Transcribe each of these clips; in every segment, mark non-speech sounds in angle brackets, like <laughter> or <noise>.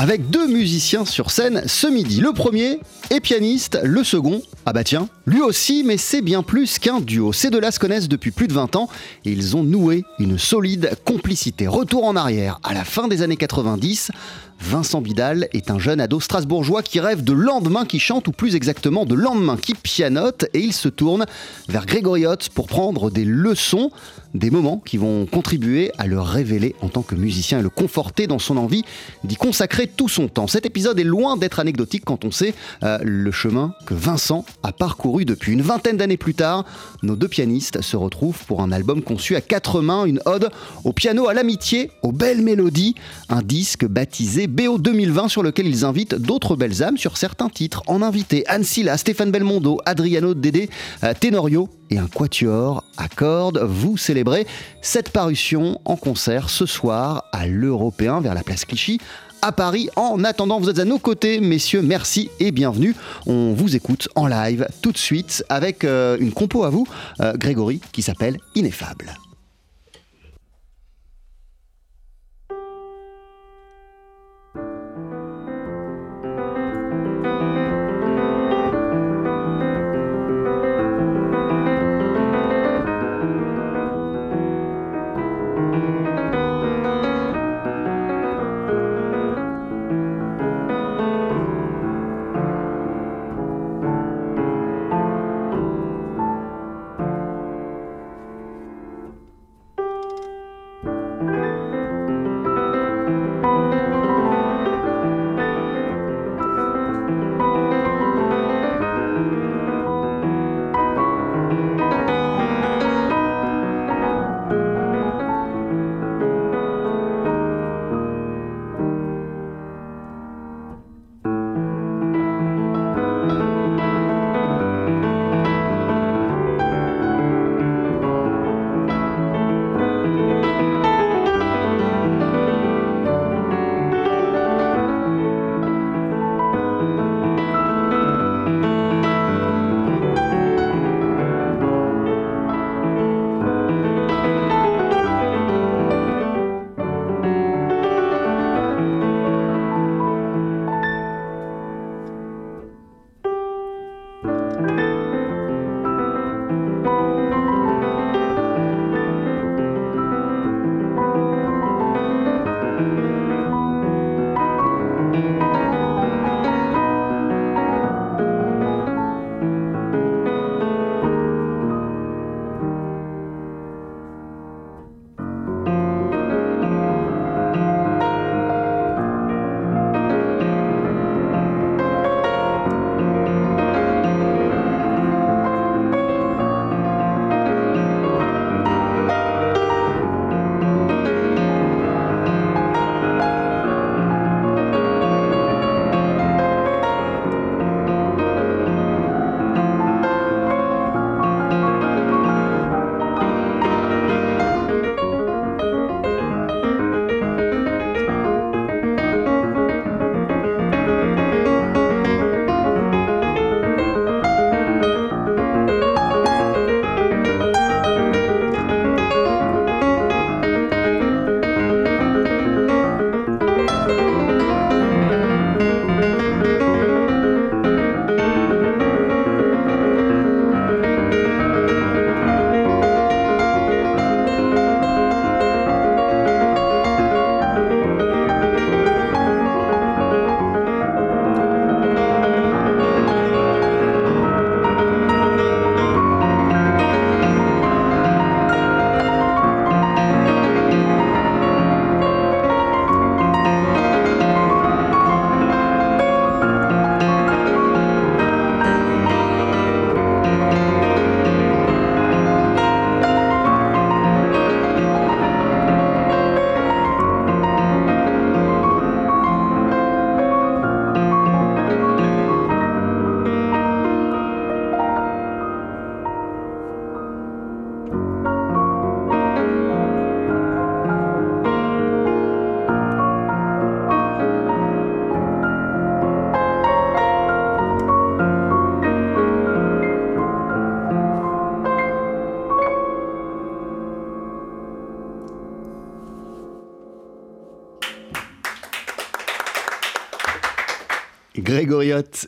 Avec deux musiciens sur scène ce midi. Le premier est pianiste, le second, ah bah tiens, lui aussi, mais c'est bien plus qu'un duo. Ces deux-là se connaissent depuis plus de 20 ans et ils ont noué une solide complicité. Retour en arrière, à la fin des années 90, Vincent Bidal est un jeune ado strasbourgeois qui rêve de lendemain qui chante, ou plus exactement de lendemain qui pianote, et il se tourne vers Grégory Hotz pour prendre des leçons, des moments qui vont contribuer à le révéler en tant que musicien et le conforter dans son envie d'y consacrer tout son temps. Cet épisode est loin d'être anecdotique quand on sait euh, le chemin que Vincent a parcouru depuis une vingtaine d'années plus tard. Nos deux pianistes se retrouvent pour un album conçu à quatre mains, une ode au piano, à l'amitié, aux belles mélodies, un disque baptisé BO 2020 sur lequel ils invitent d'autres belles âmes sur certains titres. En invité Anne Silla, Stéphane Belmondo, Adriano Dédé, euh, Tenorio et un quatuor à cordes. Vous célébrez cette parution en concert ce soir à l'Européen vers la place Clichy à Paris. En attendant, vous êtes à nos côtés, messieurs, merci et bienvenue. On vous écoute en live tout de suite avec euh, une compo à vous, euh, Grégory, qui s'appelle Ineffable.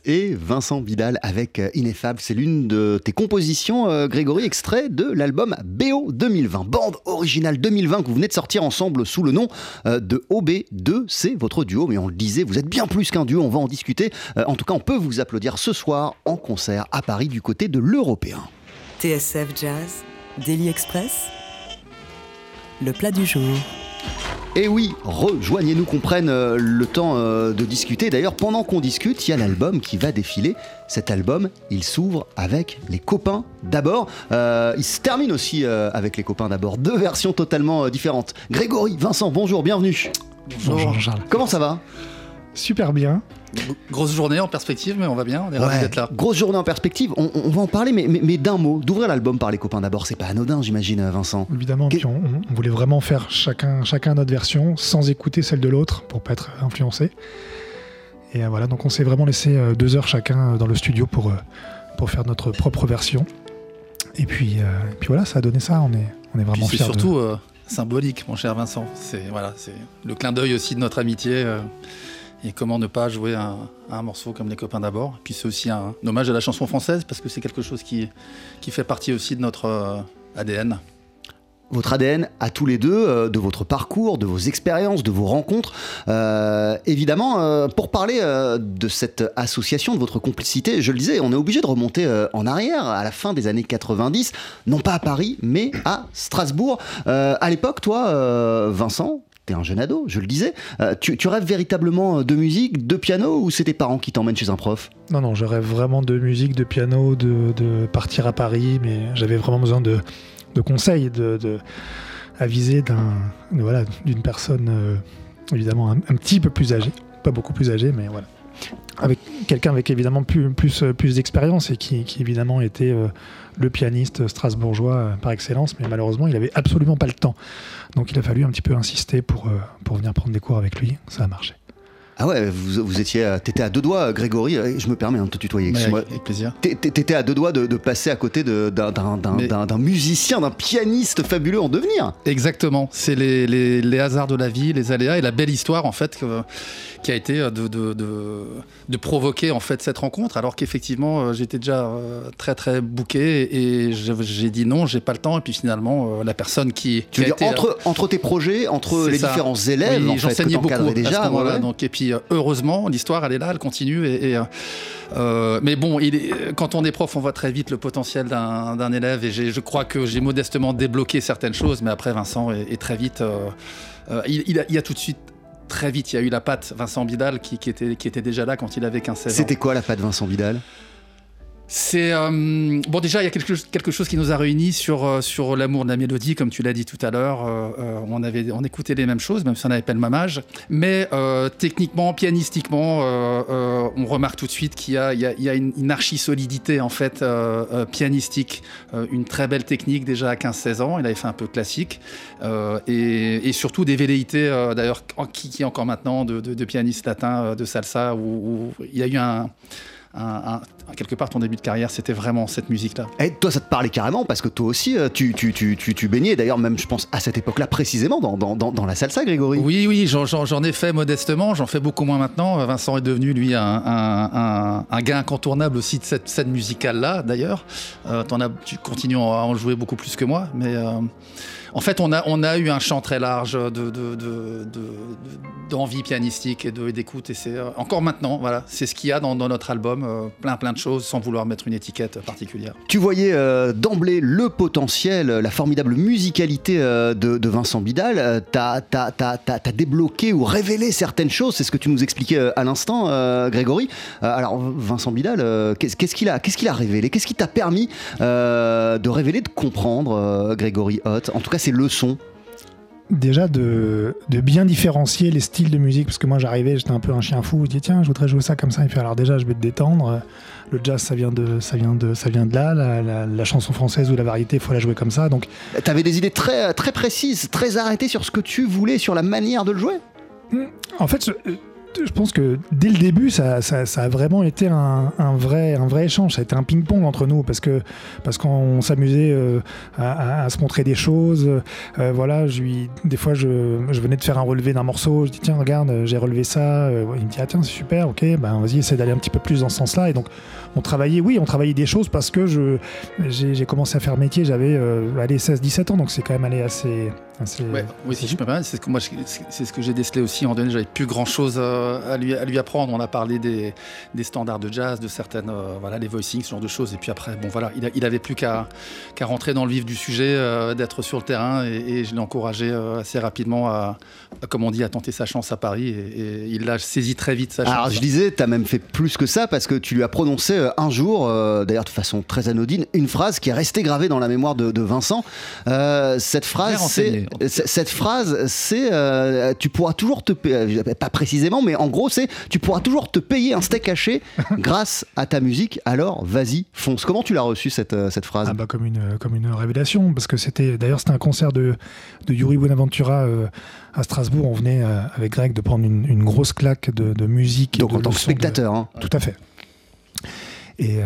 Et Vincent Vidal avec euh, Ineffable. C'est l'une de tes compositions, euh, Grégory, extrait de l'album BO 2020, bande originale 2020 que vous venez de sortir ensemble sous le nom euh, de OB2. C'est votre duo, mais on le disait, vous êtes bien plus qu'un duo, on va en discuter. En tout cas, on peut vous applaudir ce soir en concert à Paris du côté de l'Européen. TSF Jazz, Daily Express, le plat du jour. Et oui, rejoignez-nous qu'on prenne euh, le temps euh, de discuter. D'ailleurs, pendant qu'on discute, il y a l'album qui va défiler. Cet album, il s'ouvre avec les copains d'abord. Euh, il se termine aussi avec les copains d'abord. Deux versions totalement différentes. Grégory, Vincent, bonjour, bienvenue. Bonjour, Charles. Comment ça va? Super bien. Grosse journée en perspective, mais on va bien, on est ravis d'être là. Grosse journée en perspective, on, va en parler, mais, mais, d'un mot, d'ouvrir l'album par les copains d'abord, c'est pas anodin, j'imagine, Vincent. Évidemment, puis on, voulait vraiment faire chacun, chacun notre version, sans écouter celle de l'autre, pour pas être influencé. Et euh, voilà, donc on s'est vraiment laissé euh, deux heures chacun euh, dans le studio pour, pour faire notre propre version. Et puis, puis voilà, ça a donné ça, on est, on est vraiment fiers. C'est surtout symbolique, mon cher Vincent. C'est voilà, le clin d'œil aussi de notre amitié. Et comment ne pas jouer un, un morceau comme Les copains d'abord. Puis c'est aussi un, hommage à la chanson française parce que c'est quelque chose qui, qui fait partie aussi de notre euh, ADN votre ADN à tous les deux, euh, de votre parcours, de vos expériences, de vos rencontres. Euh, évidemment, pour parler de cette association, de votre complicité, je le disais, on est obligé de remonter en arrière, à la fin des années 90, non pas à Paris, mais à Strasbourg. à l'époque, toi, Vincent, un jeune ado, je le disais. Euh, tu, rêves véritablement de musique, de piano, ou c'est tes parents qui t'emmènent chez un prof? Non, non, je rêve vraiment de musique, de piano, de, partir à Paris, mais j'avais vraiment besoin de, conseils, de, d'un, voilà, d'une personne euh, évidemment un, petit peu plus âgée, pas beaucoup plus âgée, mais voilà avec quelqu'un avec évidemment plus, plus, plus d'expérience et qui, évidemment était euh, le pianiste strasbourgeois euh, par excellence, mais malheureusement il avait absolument pas le temps. Donc il a fallu un petit peu insister pour, euh, pour venir prendre des cours avec lui, ça a marché. Ah ouais, vous, vous étiez, t'étais à deux doigts, Grégory. Je me permets hein, de te tutoyer. Avec, plaisir. T'étais à deux doigts de, passer à côté d'un musicien, d'un pianiste fabuleux en devenir. Exactement. C'est les, les, les, hasards de la vie, les aléas et la belle histoire en fait. Que, qui a été euh, de, de, de, provoquer en fait cette rencontre, alors qu'effectivement euh, j'étais déjà euh, très très bouqué et j'ai dit non, j'ai pas le temps. Et puis finalement, la personne qui, tu veux dire, entre, entre tes projets, entre les différents élèves, oui, j'enseignais beaucoup déjà. À ce donc, et puis heureusement, l'histoire elle est là, elle continue. Et, mais bon, quand on est prof, on voit très vite le potentiel d'un élève et je crois que j'ai modestement débloqué certaines choses, mais après Vincent est, très vite. il, il, a, tout de suite très vite, il y a eu la patte Vincent Bidal qui, était, déjà là quand il avait 15-16 ans. C'était quoi la patte Vincent Bidal? C'est euh, bon déjà il y a quelque, chose qui nous a réunis sur euh, sur l'amour de la mélodie comme tu l'as dit tout à l'heure euh, on avait on écoutait les mêmes choses même si on n'avait pas le même âge. Mais techniquement pianistiquement on remarque tout de suite qu'il y a il y a, une, une archi solidité en fait pianistique une très belle technique déjà à 15-16 ans. Il avait fait un peu classique. Et, et, surtout des velléités d'ailleurs qui, qui encore maintenant de, de, de pianiste latin de salsa où il y a eu un quelque part ton début de carrière, c'était vraiment cette musique-là. Et toi, ça te parlait carrément parce que toi aussi, euh, tu, tu, tu, tu, baignais, d'ailleurs, même je pense à cette époque-là précisément, dans, dans, dans, la salsa, Grégory. Oui, oui, j'en ai fait modestement, j'en fais beaucoup moins maintenant. Vincent est devenu, lui, un, un, un, gars incontournable aussi de cette scène musicale-là, d'ailleurs. Euh, tu continues à en jouer beaucoup plus que moi, mais. Euh, en fait, on a, eu un champ très large de, d'envie pianistique et d'écoute. Et c'est euh, encore maintenant, voilà, c'est ce qu'il y a dans, notre album, euh, plein plein de choses, sans vouloir mettre une étiquette particulière. Tu voyais euh, d'emblée le potentiel, la formidable musicalité de, Vincent Bidal. tu as, débloqué ou révélé certaines choses, c'est ce que tu nous expliquais à l'instant, Grégory. alors, Vincent Bidal, qu'est-ce qu'il a, qu'est-ce a révélé? Qu'est-ce qui t'a permis de révéler, de comprendre, Grégory Hott En tout cas, ces leçons. Déjà de, bien différencier les styles de musique, parce que moi j'arrivais, j'étais un peu un chien fou, je dis tiens, je voudrais jouer ça comme ça, il fait alors déjà je vais te détendre, le jazz ça vient de, ça vient de, ça vient de là, la, chanson française ou la variété, il faut la jouer comme ça. Donc, tu avais des idées très, très précises, très arrêtées sur ce que tu voulais, sur la manière de le jouer? En fait, je pense que dès le début, ça, a vraiment été un, vrai, échange. Ça a été un ping-pong entre nous parce qu'on s'amusait euh, à, se montrer des choses. Euh, voilà, des fois, je, je, venais de faire un relevé d'un morceau. Je dis tiens, regarde, j'ai relevé ça. il me dit ah tiens, c'est super, ok, ben vas-y, essaie d'aller un petit peu plus dans ce sens-là. Et donc, on travaillait, oui, on travaillait des choses parce que je j'ai commencé à faire métier. J'avais euh, 16-17 ans, donc c'est quand même allé assez Ouais, oui, si je peux c'est ce que moi, c'est ce que j'ai décelé aussi. En donné, j'avais plus grand chose à lui, à lui apprendre. On a parlé des, des standards de jazz, de certaines, euh, voilà, les voicings, ce genre de choses. Et puis après, bon voilà, il, a, il avait plus qu'à qu'à rentrer dans le vif du sujet, euh, d'être sur le terrain. Et, je l'ai encouragé euh, assez rapidement à, comme on dit, à tenter sa chance à Paris. Et, il l'a saisi très vite sa chance. Alors je disais, tu as même fait plus que ça parce que tu lui as prononcé un jour, d'ailleurs de façon très anodine, une phrase qui est restée gravée dans la mémoire de, de Vincent. cette phrase, c'est cette phrase, c'est euh, tu pourras toujours te payer, euh, pas précisément, mais en gros, c'est tu pourras toujours te payer un steak haché <laughs> grâce à ta musique. Alors, vas-y, fonce. Comment tu l'as reçu cette, euh, cette phrase? Ah bah, comme une comme une révélation, parce que c'était d'ailleurs c'était un concert de, de Yuri Bonaventura. à Strasbourg, on venait avec Greg de prendre une, grosse claque de, musique. Donc en tant que spectateur. Hein. Tout à fait. Et,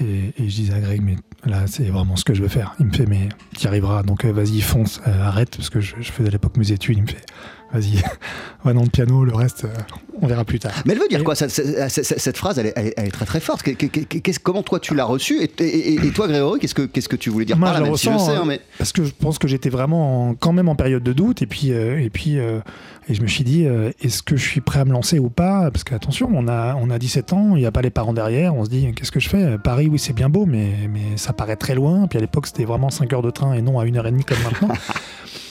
et, je disais à Greg, mais Là, c'est vraiment ce que je veux faire. Il me fait, mais tu y arriveras, donc euh, vas-y, fonce, euh, arrête, parce que je, je faisais à l'époque mes études. Il me fait, vas-y, <laughs> va dans le piano, le reste, euh, on verra plus tard. Mais elle veut dire quoi cette, cette, phrase, elle est, elle, est, très très forte. comment toi tu l'as reçue et, et, toi, Grégory, qu'est-ce que, qu'est-ce que tu voulais dire par là, même si je sais, hein, mais... Parce que je pense que j'étais vraiment quand même en période de doute, et puis, et puis et je me suis dit, est-ce que je suis prêt à me lancer ou pas? Parce qu'attention, on a, on a 17 ans, il n'y a pas les parents derrière, on se dit, qu'est-ce que je fais? Paris, oui, c'est bien beau, mais, mais ça paraît très loin. Puis à l'époque, c'était vraiment 5 heures de train et non à 1h30 comme maintenant. <laughs>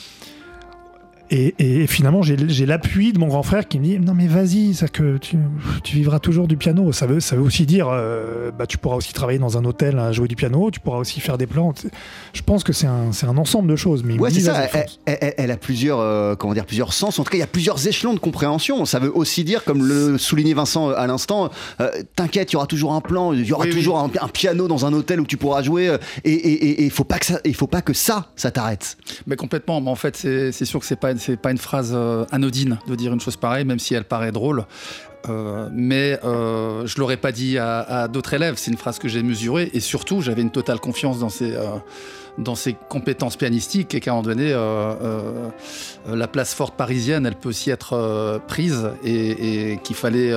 Et, finalement, j'ai l'appui de mon grand frère qui me dit Non, mais vas-y, que tu, tu, vivras toujours du piano. Ça veut, ça veut aussi dire euh, bah, Tu pourras aussi travailler dans un hôtel à jouer du piano, tu pourras aussi faire des plans. Je pense que c'est un, un, ensemble de choses. Mais ouais, c'est ça. Elle, a plusieurs, euh, comment dire, plusieurs sens. En tout cas, il y a plusieurs échelons de compréhension. Ça veut aussi dire, comme le soulignait Vincent à l'instant euh, T'inquiète, il y aura toujours un plan, il y aura toujours Un, piano dans un hôtel où tu pourras jouer. Et il ne faut, pas que ça, faut pas que ça, ça t'arrête. Mais complètement. Mais en fait, c'est sûr que c'est pas c'est pas une phrase euh, anodine de dire une chose pareille, même si elle paraît drôle. Euh, mais euh, je l'aurais pas dit à, d'autres élèves. C'est une phrase que j'ai mesurée et surtout j'avais une totale confiance dans ses, euh, dans ses compétences pianistiques et qu'à un moment donné, la place forte parisienne, elle peut aussi être prise et, qu'il fallait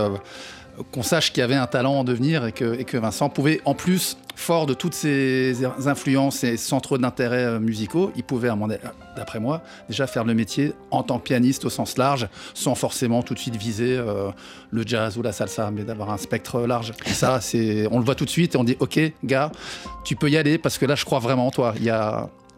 qu'on sache qu'il y avait un talent en devenir et que Vincent pouvait en plus fort de toutes ces influences et centres d'intérêt euh, musicaux, il pouvait, d'après moi, déjà faire le métier en tant que pianiste au sens large, sans forcément tout de suite viser euh, le jazz ou la salsa, mais d'avoir un spectre large. Ça, c'est, on le voit tout de suite et on dit, ok, gars, tu peux y aller parce que là, je crois vraiment en toi.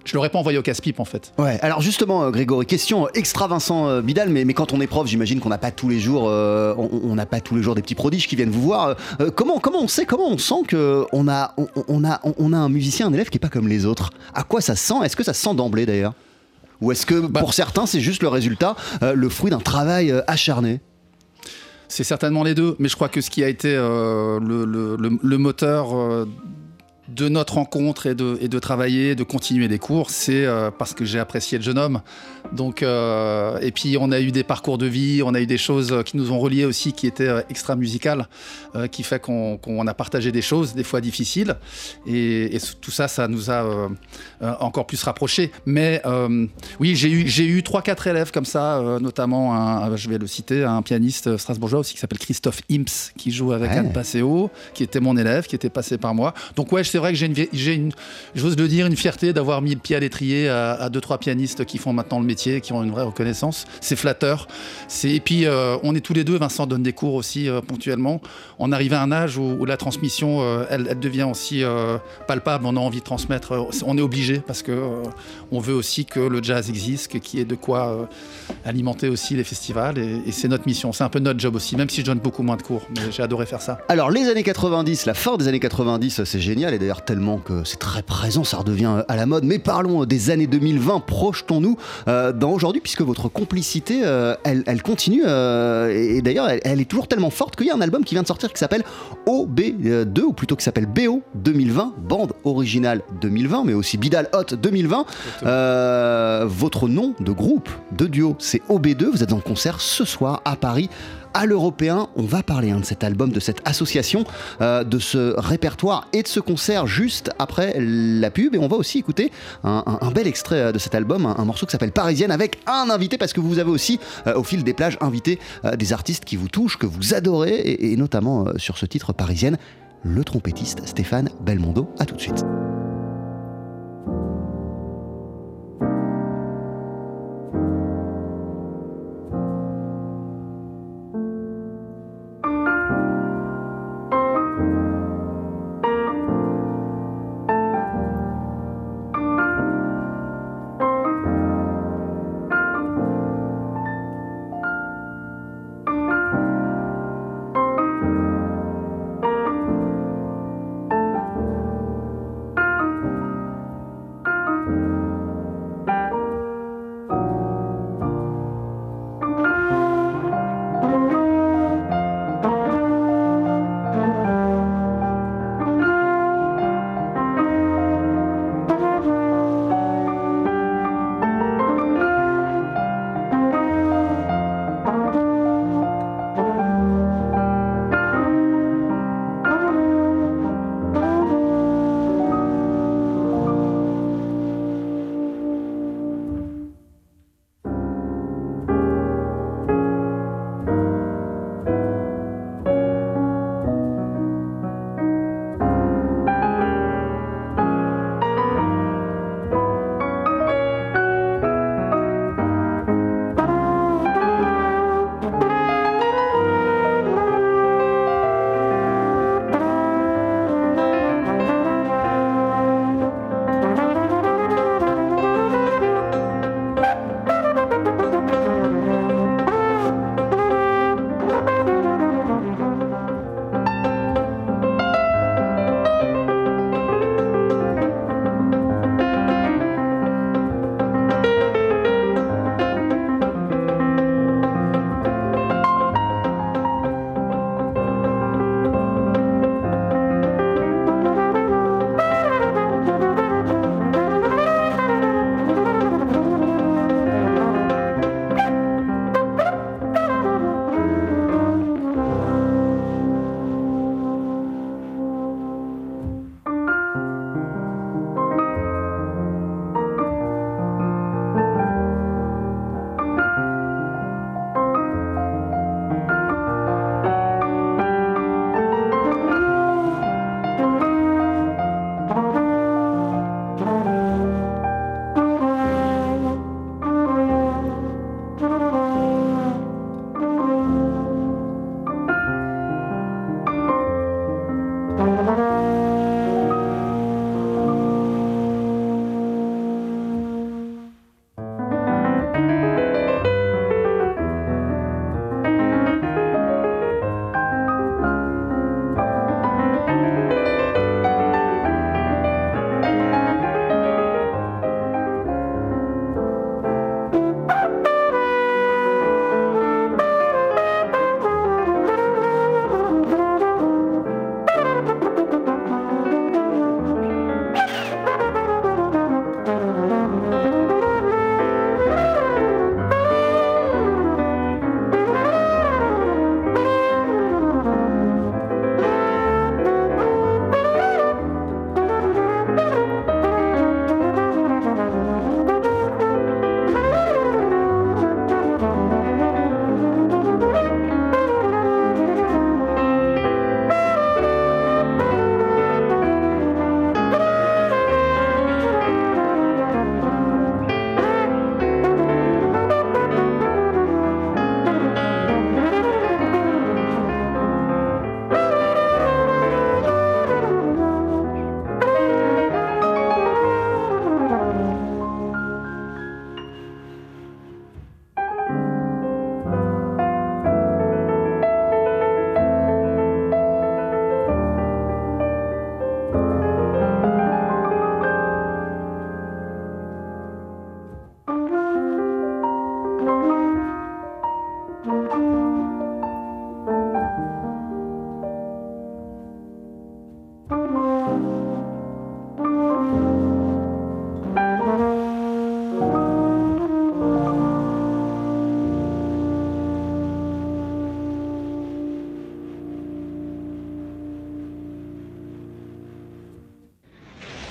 Je l'aurais pas envoyé au casse-pipe en fait. Ouais, alors justement, euh, Grégory, question extra Vincent Bidal, mais, mais quand on est prof, j'imagine qu'on n'a pas tous les jours, euh, on n'a pas tous les jours des petits prodiges qui viennent vous voir. Euh, comment, comment on sait, comment on sent qu'on a, on, a, on a un musicien, un élève qui est pas comme les autres? À quoi ça sent? Est-ce que ça sent d'emblée d'ailleurs? Ou est-ce que bah. pour certains, c'est juste le résultat, le fruit d'un travail acharné? C'est certainement les deux, mais je crois que ce qui a été le, le, le, moteur de notre rencontre et de, et de travailler, de continuer des cours, c'est euh, parce que j'ai apprécié le jeune homme. Donc, euh, et puis on a eu des parcours de vie, on a eu des choses qui nous ont reliés aussi, qui étaient euh, extra musicales, qui fait qu'on a partagé des choses, des fois difficiles, et, tout ça, ça nous a encore plus rapprochés. Mais oui, j'ai eu j'ai eu trois quatre élèves comme ça, notamment un, je vais le citer, un pianiste strasbourgeois aussi qui s'appelle Christophe Imps, qui joue avec Anne Passeo, qui était mon élève, qui était passé par moi. Donc ouais, c'est vrai que j'ai une, j'ose le dire, une fierté d'avoir mis le pied à l'étrier à, deux trois pianistes qui font maintenant le métier, qui ont une vraie reconnaissance. C'est flatteur. Et puis euh, on est tous les deux. Vincent donne des cours aussi euh, ponctuellement. On arrive à un âge où, la transmission, euh, elle, devient aussi palpable. On a envie de transmettre. on est obligé parce que on veut aussi que le jazz existe, qu'il y ait de quoi alimenter aussi les festivals. Et, c'est notre mission. C'est un peu notre job aussi, même si je donne beaucoup moins de cours. J'ai adoré faire ça. Alors les années 90, la fin des années 90, c'est génial. D'ailleurs tellement que c'est très présent, ça redevient à la mode. Mais parlons des années 2020, projetons-nous euh, dans aujourd'hui, puisque votre complicité, euh, elle, continue. Euh, et d'ailleurs, elle, est toujours tellement forte qu'il y a un album qui vient de sortir qui s'appelle OB2, ou plutôt qui s'appelle BO 2020, bande originale 2020, mais aussi Bidal Hot 2020. votre nom de groupe, de duo, c'est OB2. Vous êtes en concert ce soir à Paris à l'européen. On va parler hein, de cet album, de cette association, euh, de ce répertoire et de ce concert juste après la pub. Et on va aussi écouter un, bel extrait euh, de cet album, un, morceau qui s'appelle Parisienne avec un invité parce que vous avez aussi euh, au fil des plages invité des artistes qui vous touchent, que vous adorez et, notamment sur ce titre Parisienne, le trompettiste Stéphane Belmondo. À tout de suite.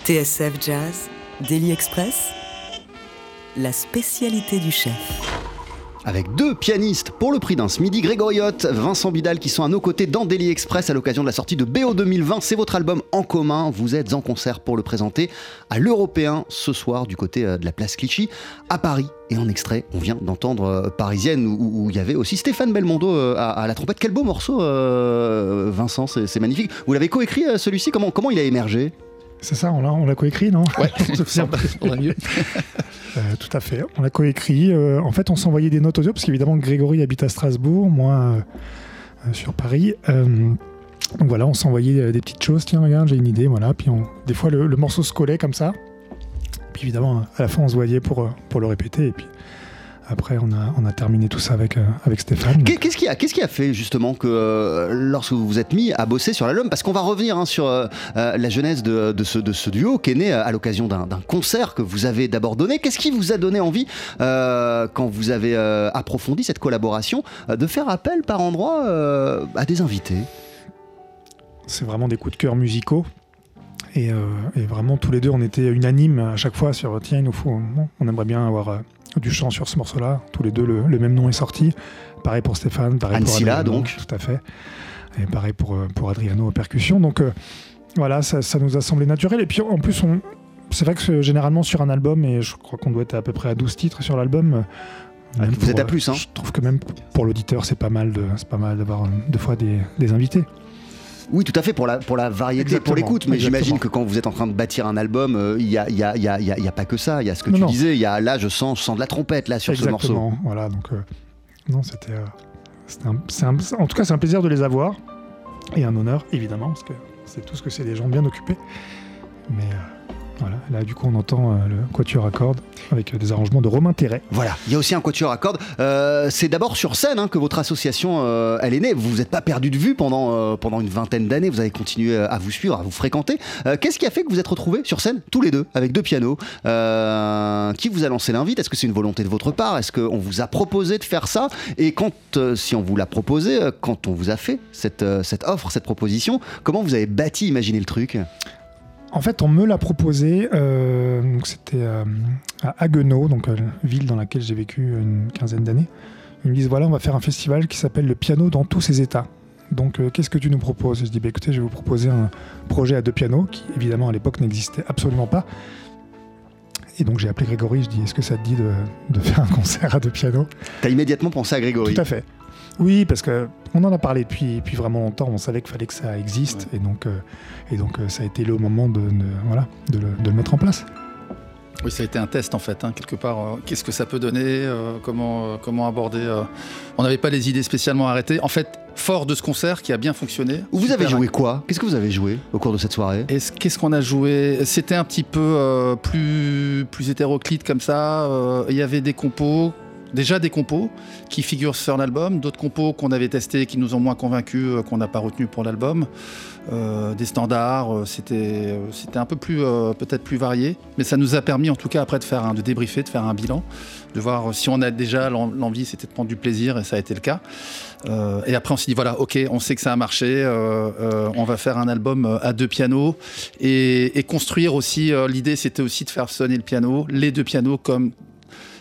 TSF Jazz, Daily Express, la spécialité du chef. Avec deux pianistes pour le prix d'un Smidi, Grégory Hoth, Vincent Bidal qui sont à nos côtés dans Daily Express à l'occasion de la sortie de BO 2020. C'est votre album en commun. Vous êtes en concert pour le présenter à l'Européen ce soir du côté euh, de la place Clichy à Paris. Et en extrait, on vient d'entendre euh, Parisienne où il y avait aussi Stéphane Belmondo euh, à, la trompette. Quel beau morceau, Vincent, c'est magnifique. Vous l'avez coécrit celui-ci? Comment il a émergé? C'est ça, on l'a, on l'a coécrit, non? Ouais, <laughs> ça va mieux. <laughs> Euh, tout à fait. On l'a coécrit. Euh, en fait, on s'envoyait des notes audio parce qu'évidemment, Grégory habite à Strasbourg, moi euh, euh, sur Paris. Donc voilà, on s'envoyait des petites choses. Tiens, regarde, j'ai une idée. Voilà. Puis on- des fois, le, le morceau se collait comme ça. Puis évidemment, à la fin, on se voyait pour, pour le répéter. Et puis après, on a, on a terminé tout ça avec, euh, avec Stéphane. Qu'est- Qu'est-ce qui, a, qu'est-ce qui a fait justement que euh, lorsque vous vous êtes mis à bosser sur l'album, parce qu'on va revenir hein, sur euh, la genèse de, de ce, de ce duo qui est né à l'occasion d'un d'un concert que vous avez d'abord donné, qu'est-ce qui vous a donné envie, euh, quand vous avez euh, approfondi cette collaboration, de faire appel par endroit à des invités? C'est vraiment des coups de cœur musicaux. Et, euh, et vraiment, tous les deux, on était unanimes à chaque fois sur tiens, il nous faut, on aimerait bien avoir euh, du chant sur ce morceau-là. Tous les deux, le, le même nom est sorti. Pareil pour Stéphane, pareil Anne pour Silla, Adriano, donc. Tout à fait. Et pareil pour, euh, pour Adriano aux percussions. Donc euh, voilà, ça, ça nous a semblé naturel. Et puis en plus, on, c'est vrai que généralement sur un album, et je crois qu'on doit être à peu près à 12 titres sur l'album. Ah, même vous êtes à plus, hein. Je trouve que même pour l'auditeur, c'est pas mal de, c'est pas mal d'avoir deux fois des, des invités. Oui, tout à fait, pour la, pour la variété, pour l'écoute. Mais j'imagine que quand vous êtes en train de bâtir un album, euh, il n'y a, y a, y a- y a- il y a pas que ça. Il y a ce que Non, tu non. disais, il y a là, je sens, je sens de la trompette là sur ce morceau. Exactement. Voilà, donc euh, non, c'était, euh, en tout cas, c'est un plaisir de les avoir et un honneur évidemment parce que c'est tout ce que c'est des gens bien occupés. Mais euh, voilà, là du coup, on entend euh, le quatuor à cordes avec euh, des arrangements de Romain Terret. Voilà, il y a aussi un quatuor à cordes. Euh, c'est d'abord sur scène hein, que votre association elle est née. Vous vous êtes pas perdu de vue pendant, pendant une vingtaine d'années. Vous avez continué à vous suivre, à vous fréquenter. Qu'est-ce qui a fait que vous êtes retrouvés sur scène tous les deux avec deux pianos Qui vous a lancé l'invite? Est-ce que c'est une volonté de votre part? Est-ce qu'on vous a proposé de faire ça? Et quand, si on vous l'a proposé, quand on vous a fait cette, cette offre, cette proposition, comment vous avez bâti, imaginé le truc? En fait, on me l'a proposé. euh, c'était euh, à Haguenau, donc euh, ville dans laquelle j'ai vécu une quinzaine d'années. Ils me disent voilà, on va faire un festival qui s'appelle le piano dans tous ses états. Donc, qu'est-ce que tu nous proposes? Je dis bah, écoutez, je vais vous proposer un projet à deux pianos qui, évidemment, à l'époque n'existait absolument pas. Et donc, j'ai appelé Grégory. Je dis est-ce que ça te dit de, de faire un concert à deux pianos? T'as immédiatement pensé à Grégory? Tout à fait. Oui, parce que on en a parlé depuis, depuis vraiment longtemps. On savait qu'il fallait que ça existe, et donc, euh, et donc euh, ça a été le moment de, de- voilà, de le, de le mettre en place. Oui, ça a été un test en fait, hein, quelque part. euh, Qu'est-ce que ça peut donner euh, comment, euh, comment aborder euh, On n'avait pas les idées spécialement arrêtées. En fait, fort de ce concert qui a bien fonctionné. Vous super avez joué quoi? Qu'est-ce que vous avez joué au cours de cette soirée? Est-ce- Qu'est-ce qu'on a joué? C'était un petit peu euh, plus, plus hétéroclite comme ça. euh, Il y avait des compos, déjà des compos qui figurent sur l'album, d'autres compos qu'on avait testés qui nous ont moins convaincus, euh, qu'on n'a pas retenus pour l'album. Euh, des standards, euh, c'était un peu plus peut-être plus varié, mais ça nous a permis en tout cas après de faire un, de débriefer, de faire un bilan, de voir si on a déjà l'en- l'envie, c'était de prendre du plaisir et ça a été le cas. Et après on s'est dit voilà, ok, on sait que ça a marché, on va faire un album à deux pianos et, construire aussi. L'idée c'était aussi de faire sonner le piano, les deux pianos comme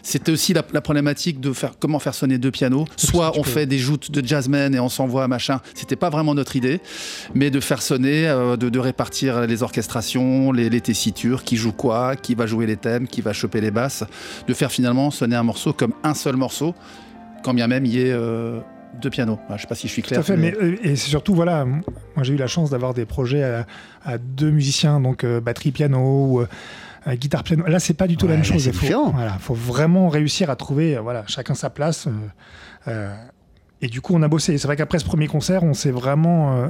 c'était aussi la, la problématique de faire comment faire sonner deux pianos. Soit on fait des joutes de jazzmen et on s'envoie machin. C'était pas vraiment notre idée, mais de faire sonner, euh, de, de répartir les orchestrations, les, les tessitures, qui joue quoi, qui va jouer les thèmes, qui va choper les basses, de faire finalement sonner un morceau comme un seul morceau, quand bien même il y ait euh, deux pianos. Ah, je sais pas si je suis Tout clair. à fait, mais, euh, et c'est surtout, voilà, moi j'ai eu la chance d'avoir des projets à, à deux musiciens, donc euh, batterie, piano ou euh, guitare, piano. Là, c'est pas du tout Ouais, la même chose. Il faut, différent. voilà, faut vraiment réussir à trouver, euh, voilà, chacun sa place. euh, euh, et du coup, on a bossé. C'est vrai qu'après ce premier concert, on s'est vraiment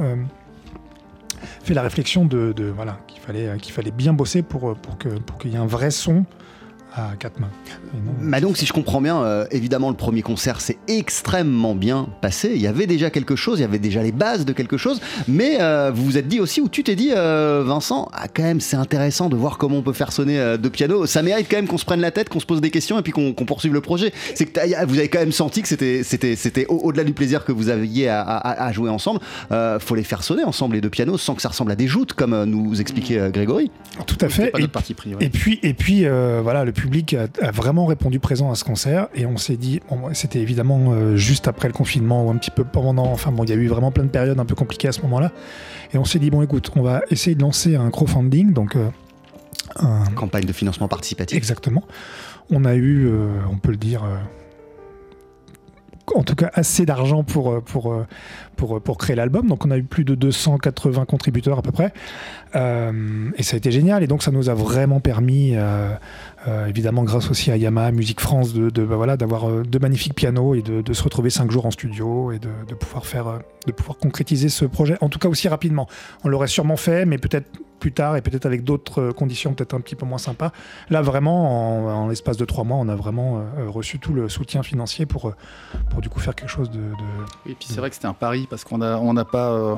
fait la réflexion de, de- voilà, qu'il fallait, qu'il fallait bien bosser pour, pour que- pour qu'il y ait un vrai son à quatre mains. Non- Bah donc, si je comprends bien, euh, évidemment, le premier concert s'est extrêmement bien passé. Il y avait déjà quelque chose, il y avait déjà les bases de quelque chose. Mais euh, vous vous êtes dit aussi, ou tu t'es dit, euh, Vincent, ah, quand même, c'est intéressant de voir comment on peut faire sonner euh, deux pianos. Ça mérite quand même qu'on se prenne la tête, qu'on se pose des questions et puis qu'on poursuive le projet. C'est que vous avez quand même senti que c'était, c'était, c'était au- au-delà du plaisir que vous aviez à, à- à jouer ensemble. Euh, faut les faire sonner ensemble, les deux pianos, sans que ça ressemble à des joutes, comme euh, nous expliquait euh, Grégory. Tout à fait. pas Et notre parti pris. ouais. Et puis, et puis euh, voilà, le public a, a vraiment répondu présent à ce concert et on s'est dit, bon, c'était évidemment euh, juste après le confinement ou un petit peu pendant, enfin bon, il y a eu vraiment plein de périodes un peu compliquées à ce moment-là et on s'est dit, bon, écoute, on va essayer de lancer un crowdfunding, donc euh, un- Campagne de financement participatif. exactement. On a eu, euh, on peut le dire. euh, en tout cas, assez d'argent pour, pour, pour, euh, pour créer l'album. Donc, on a eu plus de 280 contributeurs à peu près. Euh, et ça a été génial. Et donc, ça nous a vraiment permis, euh, évidemment, grâce aussi à Yamaha Musique France, de, de- bah voilà, d'avoir deux magnifiques pianos et de, de se retrouver cinq jours en studio et de, de pouvoir faire, de pouvoir concrétiser ce projet. En tout cas, aussi rapidement. On l'aurait sûrement fait, mais peut-être plus tard et peut-être avec d'autres conditions, peut-être un petit peu moins sympas. Là, vraiment, en, l'espace de trois mois, on a vraiment reçu tout le soutien financier pour, pour du coup faire quelque chose de. de- Et puis c'est vrai que c'était un pari parce qu'on n'a euh,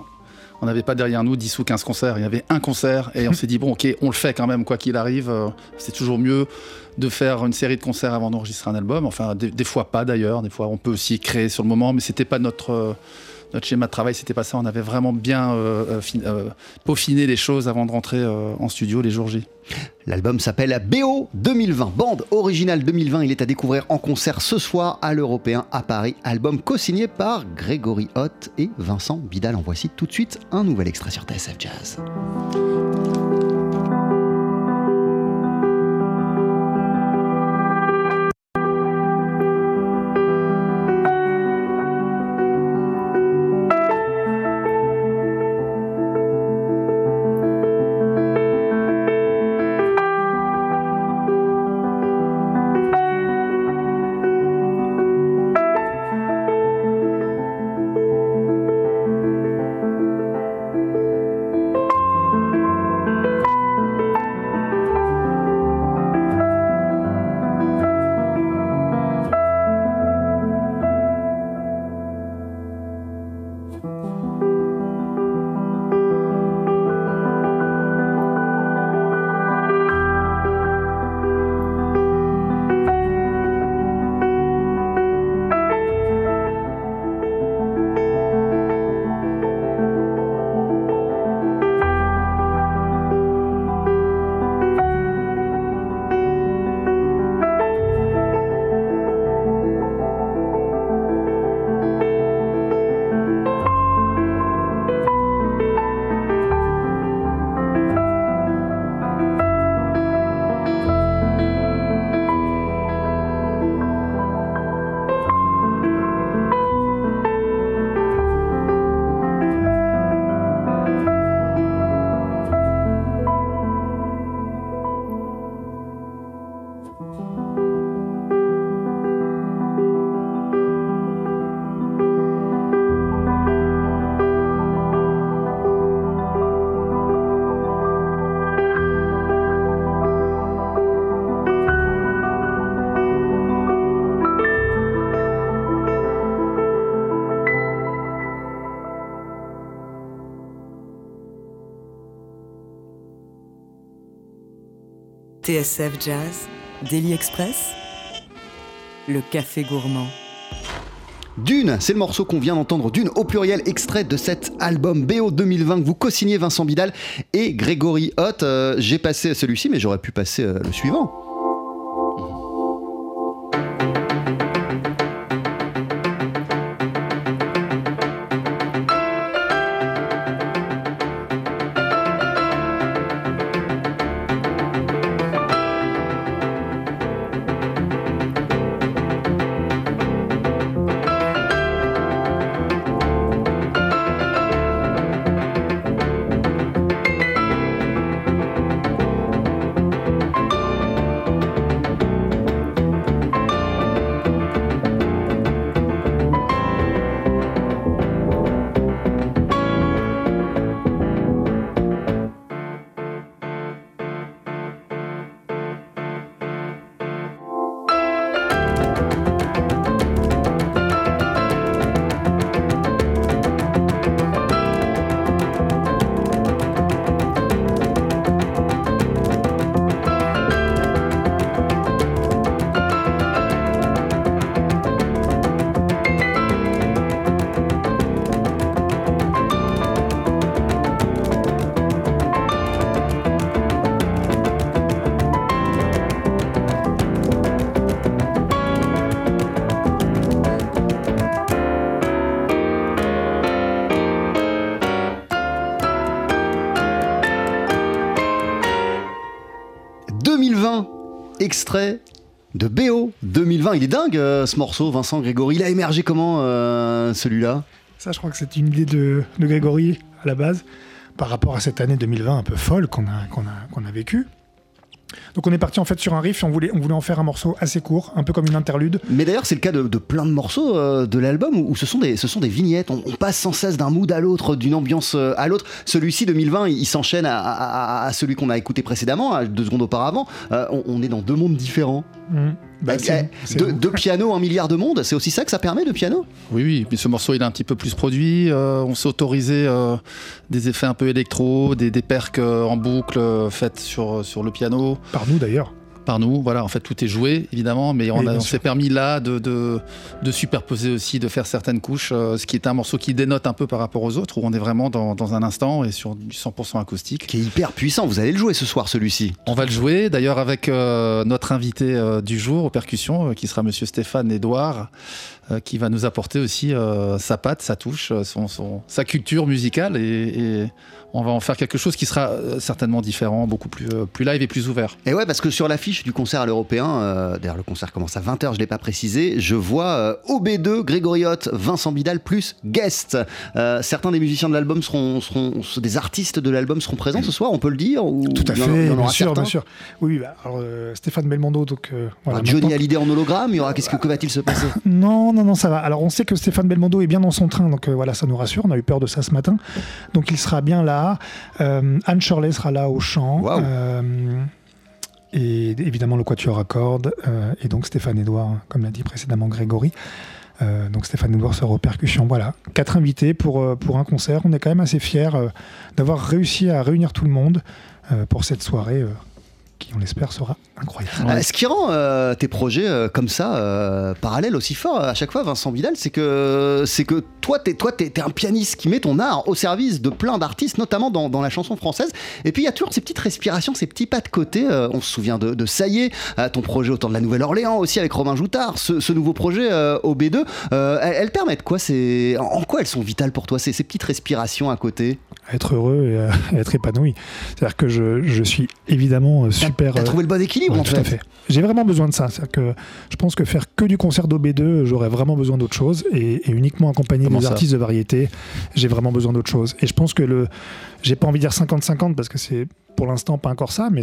on n'avait pas derrière nous 10 ou 15 concerts. Il y avait un concert et on s'est dit bon ok, on le fait quand même quoi qu'il arrive. Euh, C'est toujours mieux de faire une série de concerts avant d'enregistrer un album. Enfin des, des fois pas d'ailleurs. Des fois on peut aussi créer sur le moment, mais c'était pas notre euh, notre schéma de travail. C'était pas ça. On avait vraiment bien euh, euh, euh, peaufiné les choses avant de rentrer en studio les jours J. L'album s'appelle BO 2020, bande originale 2020. Il est à découvrir en concert ce soir à l'Européen à Paris. Album co-signé par Grégory Hott et Vincent Bidal. En voici tout de suite un nouvel extrait sur TSF Jazz. TSF Jazz, Daily Express, le café gourmand. Dune, c'est le morceau qu'on vient d'entendre, Dune au pluriel, extrait de cet album BO 2020 que vous co-signez Vincent Bidal et Grégory Hott. Euh, J'ai passé celui-ci, mais j'aurais pu passer euh, le suivant. Extrait de BO 2020. Il est dingue euh, ce morceau, Vincent Grégory. Il a émergé comment euh, celui-là? Ça, je crois que c'est une idée de, de Grégory à la base, par rapport à cette année 2020 un peu folle qu'on a, vécue. Donc on est parti en fait sur un riff et on voulait, on voulait en faire un morceau assez court, un peu comme une interlude. Mais d'ailleurs, c'est le cas de, de plein de morceaux euh, de l'album où, où ce, sont des, ce sont des vignettes. On, on passe sans cesse d'un mood à l'autre, d'une ambiance euh, à l'autre. Celui-ci, 2020, il, il s'enchaîne à, à- à celui qu'on a écouté précédemment, à deux secondes auparavant. Euh, on, on est dans deux mondes différents. Mmh. Bah, c'est- eh, deux, pianos, un milliard de mondes. C'est aussi ça que ça permet, de piano? Oui, oui, puis ce morceau il est un petit peu plus produit. euh, on s'est autorisé euh, des effets un peu électro, des, des percs euh, en boucle faites sur, sur le piano Par nous d'ailleurs. Par nous. Voilà, en fait tout est joué évidemment, mais on, s'est permis là de, de, de superposer aussi, de faire certaines couches, euh, ce qui est un morceau qui dénote un peu par rapport aux autres, où on est vraiment dans, dans un instant et sur du 100% acoustique. Qui est hyper puissant. Vous allez le jouer ce soir, celui-ci. On va le jouer d'ailleurs avec euh, notre invité euh, du jour aux percussions, euh, qui sera Monsieur Stéphane Edouard, euh, qui va nous apporter aussi euh, sa patte, sa touche, euh, son, son- sa culture musicale, et, et on va en faire quelque chose qui sera euh, certainement différent, beaucoup plus, euh, plus live et plus ouvert. Et ouais, parce que sur l'affiche du concert à l'Européen, euh, d'ailleurs le concert commence à 20h, je ne l'ai pas précisé, je vois euh, OB2, Grégoriotte, Vincent Bidal plus guest. Euh, certains des musiciens de l'album seront, seront, des artistes de l'album seront présents ce soir, on peut le dire ou Tout à fait, en bien aura sûr, certains bien sûr. Oui, bah, alors euh, Stéphane Belmondo, donc euh, voilà. Alors, Johnny Hallyday en hologramme, il y aura qu'est-ce que, que va-t-il se passer? Non, non, non, ça va. Alors on sait que Stéphane Belmondo est bien dans son train, donc euh, voilà, ça nous rassure. On a eu peur de ça ce matin, donc il sera bien là. Euh, Anne Shirley sera là au chant. Euh, et évidemment le quatuor à cordes et donc Stéphane Edouard, comme l'a dit précédemment Grégory. Euh, donc Stéphane Edouard sera aux percussions. Voilà, quatre invités pour, euh, pour un concert. On est quand même assez fiers euh, d'avoir réussi à réunir tout le monde pour cette soirée qui, on l'espère, sera incroyable. Euh, Ce qui rend euh, tes projets euh, comme ça, euh, parallèles aussi fort à chaque fois, Vincent Bidal, c'est que, c'est que toi, t'es, toi, t'es, un pianiste qui met ton art au service de plein d'artistes, notamment dans, la chanson française. Et puis il y a toujours ces petites respirations, ces petits pas de côté. On se souvient de, Ça y est, ton projet autour de la Nouvelle-Orléans aussi avec Romain Joutard, ce, nouveau projet au B2. euh, elles, permettent quoi c'est, En quoi elles sont vitales pour toi, ces petites respirations à côté? À être heureux et à, à <laughs> être épanoui. C'est-à-dire que je, je suis évidemment euh, super. T'as euh, trouvé le bon équilibre Ouais, en tout fait. à fait. J'ai vraiment besoin de ça. C'est-à-dire que je pense que faire que du concert d'OB2, j'aurais vraiment besoin d'autre chose. Et, et uniquement accompagner Comment des artistes de variété, j'ai vraiment besoin d'autre chose. Et je pense que le. J'ai pas envie de dire 50-50 parce que c'est pour l'instant pas encore ça, mais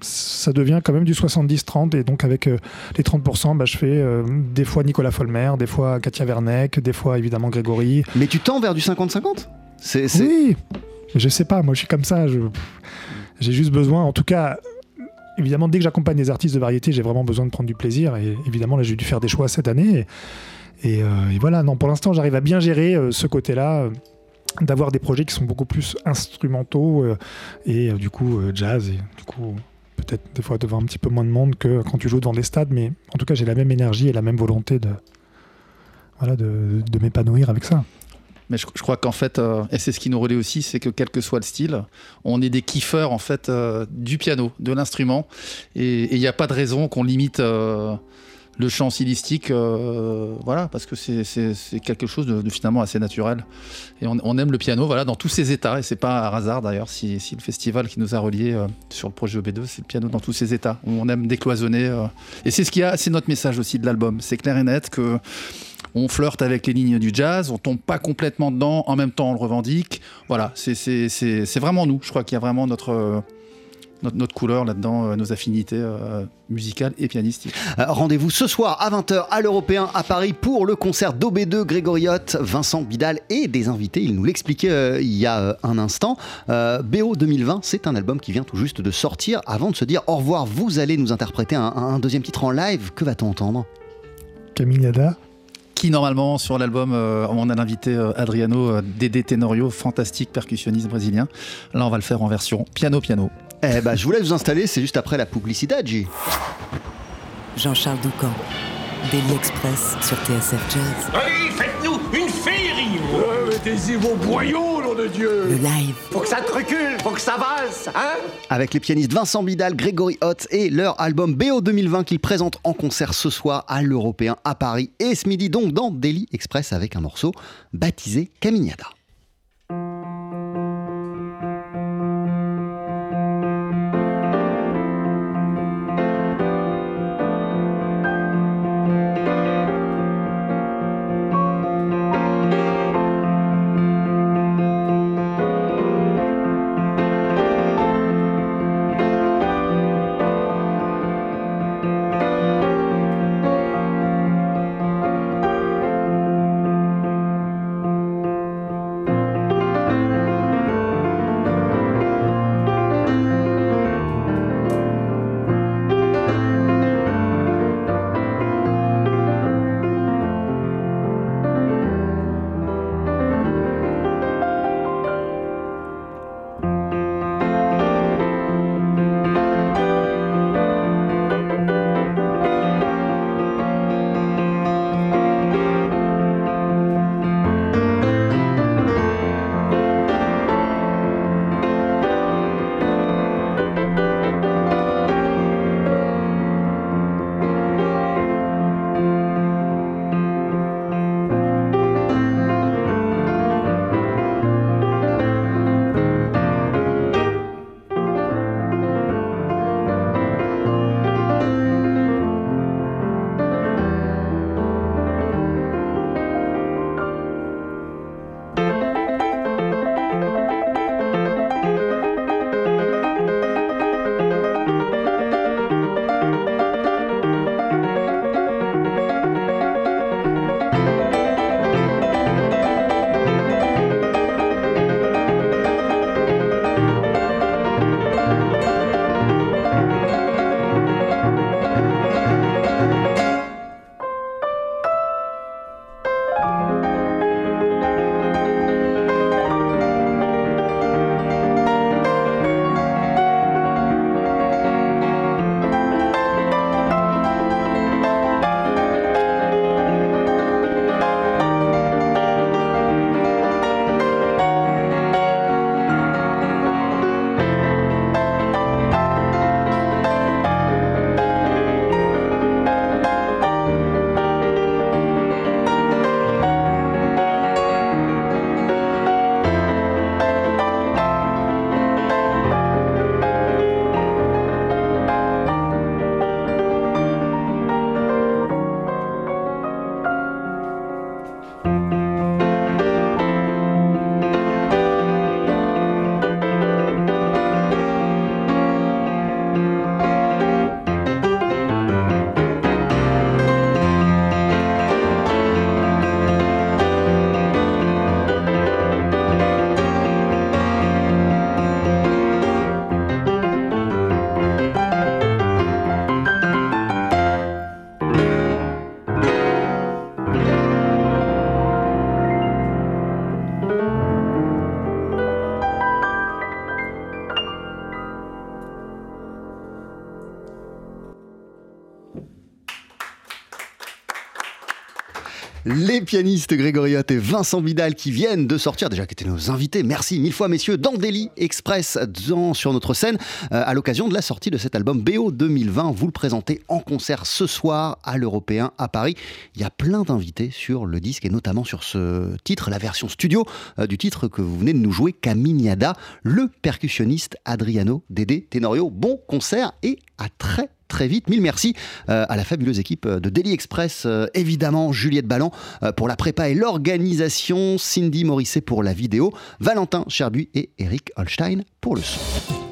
ça devient quand même du 70-30. Et donc avec euh, les 30%, bah, je fais euh, des fois Nicolas Folmer, des fois Katia Werneck, des fois évidemment Grégory. Mais tu tends vers du 50-50 c'est, je sais pas, moi je suis comme ça. J'ai juste besoin, en tout cas, évidemment, dès que j'accompagne des artistes de variété, j'ai vraiment besoin de prendre du plaisir. Et évidemment, là, j'ai dû faire des choix cette année. Et, euh, voilà, non, pour l'instant, j'arrive à bien gérer euh, ce côté-là, euh, d'avoir des projets qui sont beaucoup plus instrumentaux et du coup jazz. Et du coup, peut-être des fois devant un petit peu moins de monde que quand tu joues devant des stades. Mais en tout cas, j'ai la même énergie et la même volonté de, voilà, de m'épanouir avec ça. Mais je, crois qu'en fait, euh, et c'est ce qui nous relie aussi, c'est que quel que soit le style, on est des kiffeurs en fait euh, du piano, de l'instrument, et il n'y a pas de raison qu'on limite euh, le chant stylistique, voilà, parce que c'est- quelque chose de, finalement assez naturel. Et on, aime le piano, voilà, dans tous ses états, et c'est pas un hasard d'ailleurs si, le festival qui nous a reliés sur le projet OB2, c'est le piano dans tous ses états. On aime décloisonner, et c'est ce qu'il y a, c'est notre message aussi de l'album. C'est clair et net que on flirte avec les lignes du jazz, on tombe pas complètement dedans, en même temps on le revendique. Voilà, c'est- c'est c'est- c'est vraiment nous. Je crois qu'il y a vraiment notre, euh, notre, notre couleur là-dedans, euh, nos affinités euh, musicales et pianistiques. Euh, Rendez-vous ce soir à 20h à l'Européen à Paris pour le concert d'OB2 Grégoriotte, Vincent Bidal et des invités. Il nous l'expliquait euh, il y a euh, un instant. Euh, BO 2020, c'est un album qui vient tout juste de sortir. Avant de se dire au revoir, vous allez nous interpréter un, un deuxième titre en live. Que va-t-on entendre? Camille. Qui normalement sur l'album, euh, on a l'invité euh, Adriano euh, Dédé Tenorio, fantastique percussionniste brésilien. Là on va le faire en version piano-piano. Eh ben, je vous laisse vous installer, c'est juste après la publicité, J. Jean-Charles Doucan, Daily Express sur TSF Jazz, Allez, Mettez-y vos boyaux, nom de Dieu le live. Faut que ça te recule, faut que ça avance, hein Avec les pianistes Vincent Bidal, Grégory Hott et leur album BO 2020 qu'ils présentent en concert ce soir à l'Européen à Paris et ce midi donc dans Daily Express avec un morceau baptisé Caminada. Pianistes Grégory et Vincent Vidal qui viennent de sortir, déjà qui étaient nos invités, merci mille fois messieurs, dans Daily Express sur notre scène, euh, à l'occasion de la sortie de cet album BO 2020. Vous le présentez en concert ce soir à l'Européen à Paris. Il y a plein d'invités sur le disque et notamment sur ce titre, la version studio euh, du titre que vous venez de nous jouer, Caminiada, le percussionniste Adriano Dédé Tenorio. Bon concert et à très très vite. Mille merci euh, à la fabuleuse équipe de Daily Express, euh, évidemment Juliette Ballan euh, pour la prépa et l'organisation, Cindy Morisset pour la vidéo, Valentin Cherbuy et Eric Holstein pour le son.